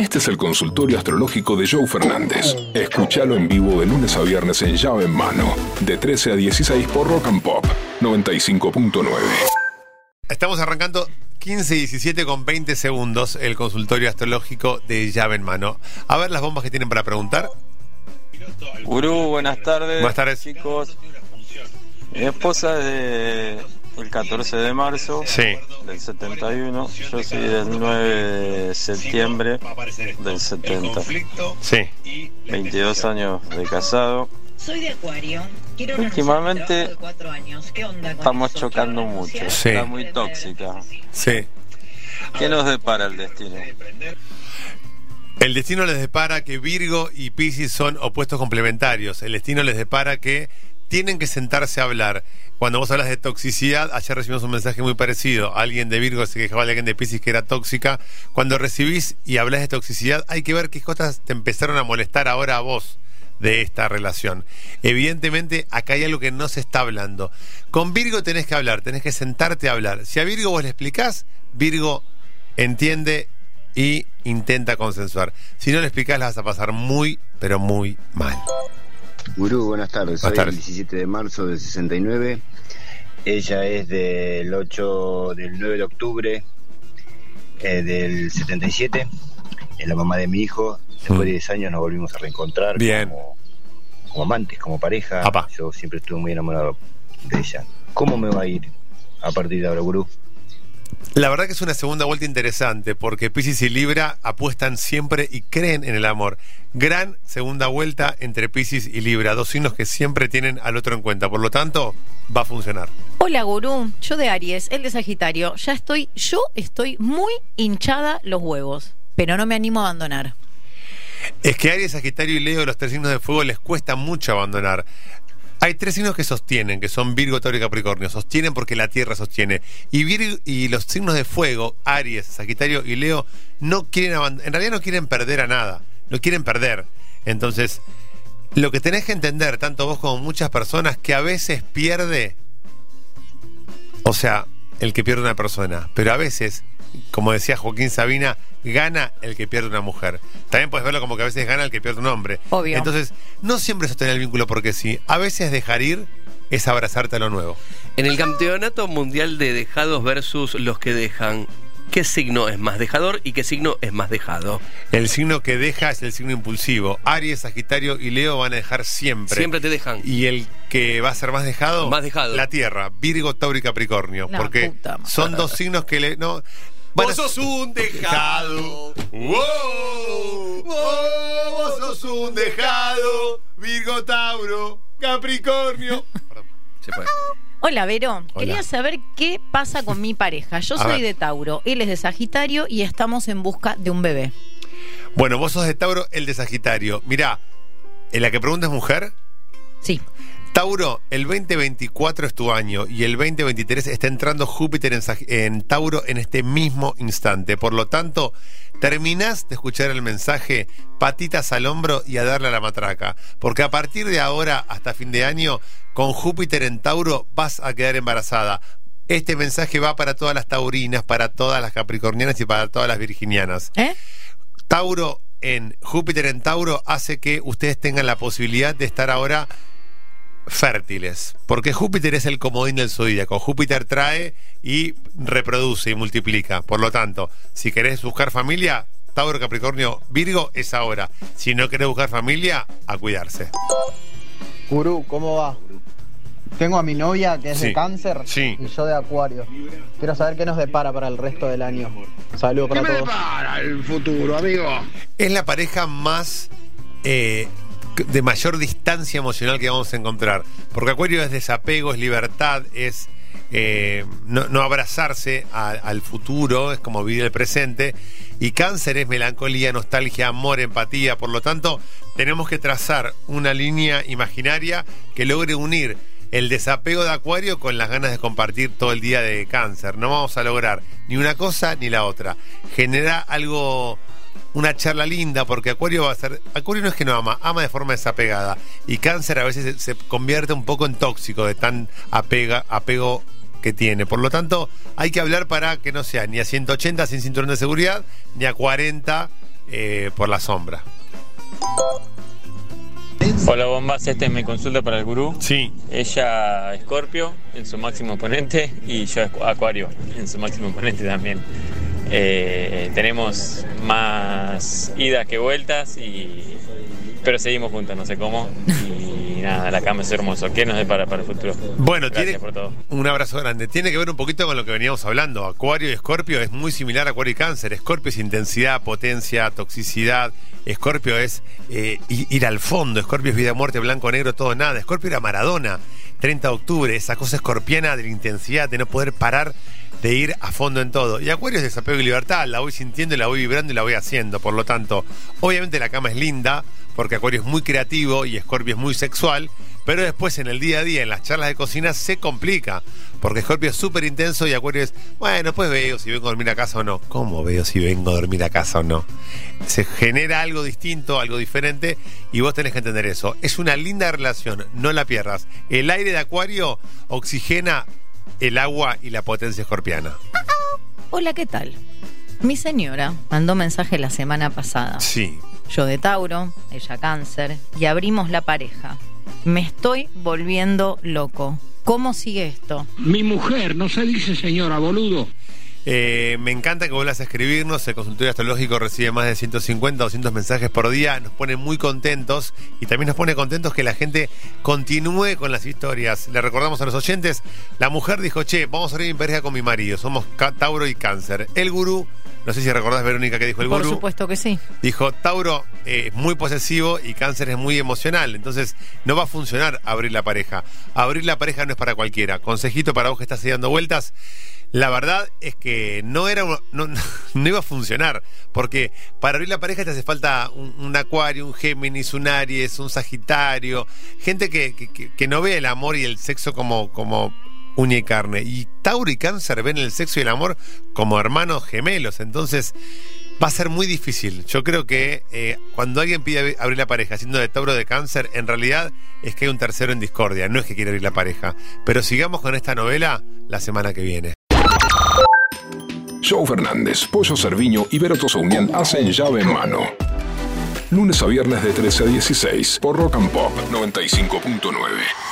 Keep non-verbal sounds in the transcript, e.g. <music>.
Este es el consultorio astrológico de Joe Fernández. Escúchalo en vivo de lunes a viernes en llave en mano, de 13 a 16 por Rock and Pop 95.9. Estamos arrancando 15 y 17 con 20 segundos el consultorio astrológico de llave en mano. A ver las bombas que tienen para preguntar. Gurú, buenas tardes. Buenas tardes. Chicos, mi esposa es de el 14 de marzo Sí. del 71. Yo soy del 9 de septiembre del 70. Sí. 22 años de casado. Soy de Acuario. Quiero una Últimamente relación de trabajo de cuatro años. ¿Qué onda con Estamos chocando ¿Quiero mucho. Sí. Está muy tóxica. Sí. ¿Qué nos depara el destino? El destino les depara que Virgo y Piscis son opuestos complementarios. El destino les depara que tienen que sentarse a hablar. Cuando vos hablas de toxicidad, ayer recibimos un mensaje muy parecido. Alguien de Virgo se quejaba de alguien de Piscis que era tóxica. Cuando recibís y hablas de toxicidad, hay que ver qué cosas te empezaron a molestar ahora a vos de esta relación. Evidentemente, acá hay algo que no se está hablando. Con Virgo tenés que hablar, tenés que sentarte a hablar. Si a Virgo vos le explicás, Virgo entiende y intenta consensuar. Si no le explicás, la vas a pasar muy, pero muy mal. Gurú, buenas tardes. Soy Buenas tardes. el 17 de marzo del 69. Ella es del 8 del 9 de octubre eh, del 77. Es la mamá de mi hijo. Después Mm. de 10 años nos volvimos a reencontrar Bien. Como, como amantes, como pareja. Apa. Yo siempre estuve muy enamorado de ella. ¿Cómo me va a ir a partir de ahora, Gurú? La verdad que es una segunda vuelta interesante porque Piscis y Libra apuestan siempre y creen en el amor. Gran segunda vuelta entre Piscis y Libra, dos signos que siempre tienen al otro en cuenta. Por lo tanto, va a funcionar. Hola gurú, yo de Aries, él de Sagitario, ya estoy, yo estoy muy hinchada los huevos, pero no me animo a abandonar. Es que Aries, Sagitario y Leo, los tres signos de fuego, les cuesta mucho abandonar. Hay tres signos que sostienen, que son Virgo, Tauro y Capricornio. Sostienen porque la Tierra sostiene. Y, Virgo, y los signos de fuego, Aries, Sagitario y Leo, no quieren en realidad no quieren perder a nada. No quieren perder. Entonces, lo que tenés que entender, tanto vos como muchas personas, que a veces pierde, o sea, el que pierde una persona, pero a veces, como decía Joaquín Sabina, gana el que pierde una mujer. También puedes verlo como que a veces gana el que pierde un hombre. Obvio. Entonces, no siempre sostener el vínculo porque sí. A veces dejar ir es abrazarte a lo nuevo. En el campeonato mundial de dejados versus los que dejan, ¿qué signo es más dejador y qué signo es más dejado? El signo que deja es el signo impulsivo. Aries, Sagitario y Leo van a dejar siempre. Siempre te dejan. Y el que va a ser más dejado, Más dejado. la Tierra, Virgo, Tauro y Capricornio. La porque puta son dos signos que le. No, Vos sos un dejado. ¡Wow! ¡Wow! Vos sos un dejado. Virgo, Tauro, Capricornio. Perdón. Se fue. Hola Vero, Hola. quería saber qué pasa con mi pareja. Yo A soy ver. de Tauro, él es de Sagitario y estamos en busca de un bebé. Bueno, vos sos de Tauro, el de Sagitario. Mirá, en la que pregunta es mujer. Sí, Tauro, el 2024 es tu año y el 2023 está entrando Júpiter en, Tauro en este mismo instante. Por lo tanto, terminás de escuchar el mensaje, patitas al hombro y a darle a la matraca. Porque a partir de ahora hasta fin de año, con Júpiter en Tauro vas a quedar embarazada. Este mensaje va para todas las taurinas, para todas las capricornianas y para todas las virginianas. ¿eh? Tauro en Júpiter en Tauro hace que ustedes tengan la posibilidad de estar ahora fértiles, porque Júpiter es el comodín del zodíaco. Júpiter trae y reproduce y multiplica. Por lo tanto, si querés buscar familia, Tauro, Capricornio, Virgo es ahora. Si no querés buscar familia, a cuidarse. Gurú, ¿cómo va? Tengo a mi novia que es Sí. de cáncer Sí. y yo de acuario. Quiero saber qué nos depara para el resto del año. Saludos para todos. Es la pareja más eh, de mayor distancia emocional que vamos a encontrar. Porque Acuario es desapego, es libertad, es eh, no, abrazarse al futuro, es como vivir el presente. Y cáncer es melancolía, nostalgia, amor, empatía. Por lo tanto, tenemos que trazar una línea imaginaria que logre unir el desapego de Acuario con las ganas de compartir todo el día de cáncer. No vamos a lograr ni una cosa ni la otra. Genera algo una charla linda, porque Acuario va a ser. Acuario no es que no ama, ama de forma desapegada. Y Cáncer a veces se, se convierte un poco en tóxico de tan apega, apego que tiene. Por lo tanto, hay que hablar para que no sea ni a 180 sin cinturón de seguridad, ni a 40 eh, por la sombra. Hola bombas, esta es mi consulta para el gurú. Sí. Ella Escorpio en su máximo oponente y yo Acuario en su máximo oponente también. Eh, tenemos más idas que vueltas y pero seguimos juntos, no sé cómo. Y nada, la cama es hermoso. ¿Qué nos depara para el futuro? Bueno, Gracias tiene por todo. un abrazo grande. Tiene que ver un poquito con lo que veníamos hablando. Acuario y Escorpio es muy similar a Acuario y Cáncer. Escorpio es intensidad, potencia, toxicidad. Escorpio es eh, ir al fondo. Escorpio es vida, muerte, blanco, negro, todo, nada. Escorpio era Maradona. 30 de octubre, esa cosa escorpiana de la intensidad, de no poder parar de ir a fondo en todo. Y Acuario es desapego y libertad. La voy sintiendo, y la voy vibrando y la voy haciendo. Por lo tanto, obviamente la cama es linda, porque Acuario es muy creativo y Escorpio es muy sexual. Pero después en el día a día, en las charlas de cocina, se complica. Porque Escorpio es súper intenso y Acuario es, bueno, pues veo si vengo a dormir a casa o no. ¿Cómo veo si vengo a dormir a casa o no? Se genera algo distinto, algo diferente, y vos tenés que entender eso. Es una linda relación, no la pierdas. El aire de Acuario oxigena el agua y la potencia escorpiana. Hola, ¿qué tal? Mi señora mandó mensaje la semana pasada. Sí. Yo de Tauro, ella cáncer, y abrimos la pareja. Me estoy volviendo loco. ¿Cómo sigue esto? Mi mujer, no se dice señora, boludo. Eh, me encanta que vuelvas a escribirnos. El consultorio astrológico recibe más de 150, 200 mensajes por día. Nos pone muy contentos y también nos pone contentos que la gente continúe con las historias. Le recordamos a los oyentes: la mujer dijo, che, vamos a abrir mi pareja con mi marido. Somos Tauro y Cáncer. El gurú, no sé si recordás, Verónica, que dijo el Por gurú. supuesto que sí. Dijo, Tauro eh, es muy posesivo y cáncer es muy emocional. Entonces, no va a funcionar abrir la pareja. Abrir la pareja no es para cualquiera. Consejito para vos que estás dando vueltas. La verdad es que no era no, <laughs> no- iba a funcionar. Porque para abrir la pareja te hace falta un, un acuario, un Géminis, un Aries, un Sagitario. Gente que, que- que- que no ve el amor y el sexo como, como uña y carne. Y Tauro y Cáncer ven el sexo y el amor como hermanos gemelos. Entonces, va a ser muy difícil. Yo creo que eh, cuando alguien pide abrir la pareja siendo de Tauro de Cáncer, en realidad es que hay un tercero en discordia. No es que quiere abrir la pareja. Pero sigamos con esta novela la semana que viene. Joe Fernández, Pollo Cerviño y Vero Tosaunian hacen llave en mano. Lunes a viernes de 13 a 16 por Rock and Pop 95.9.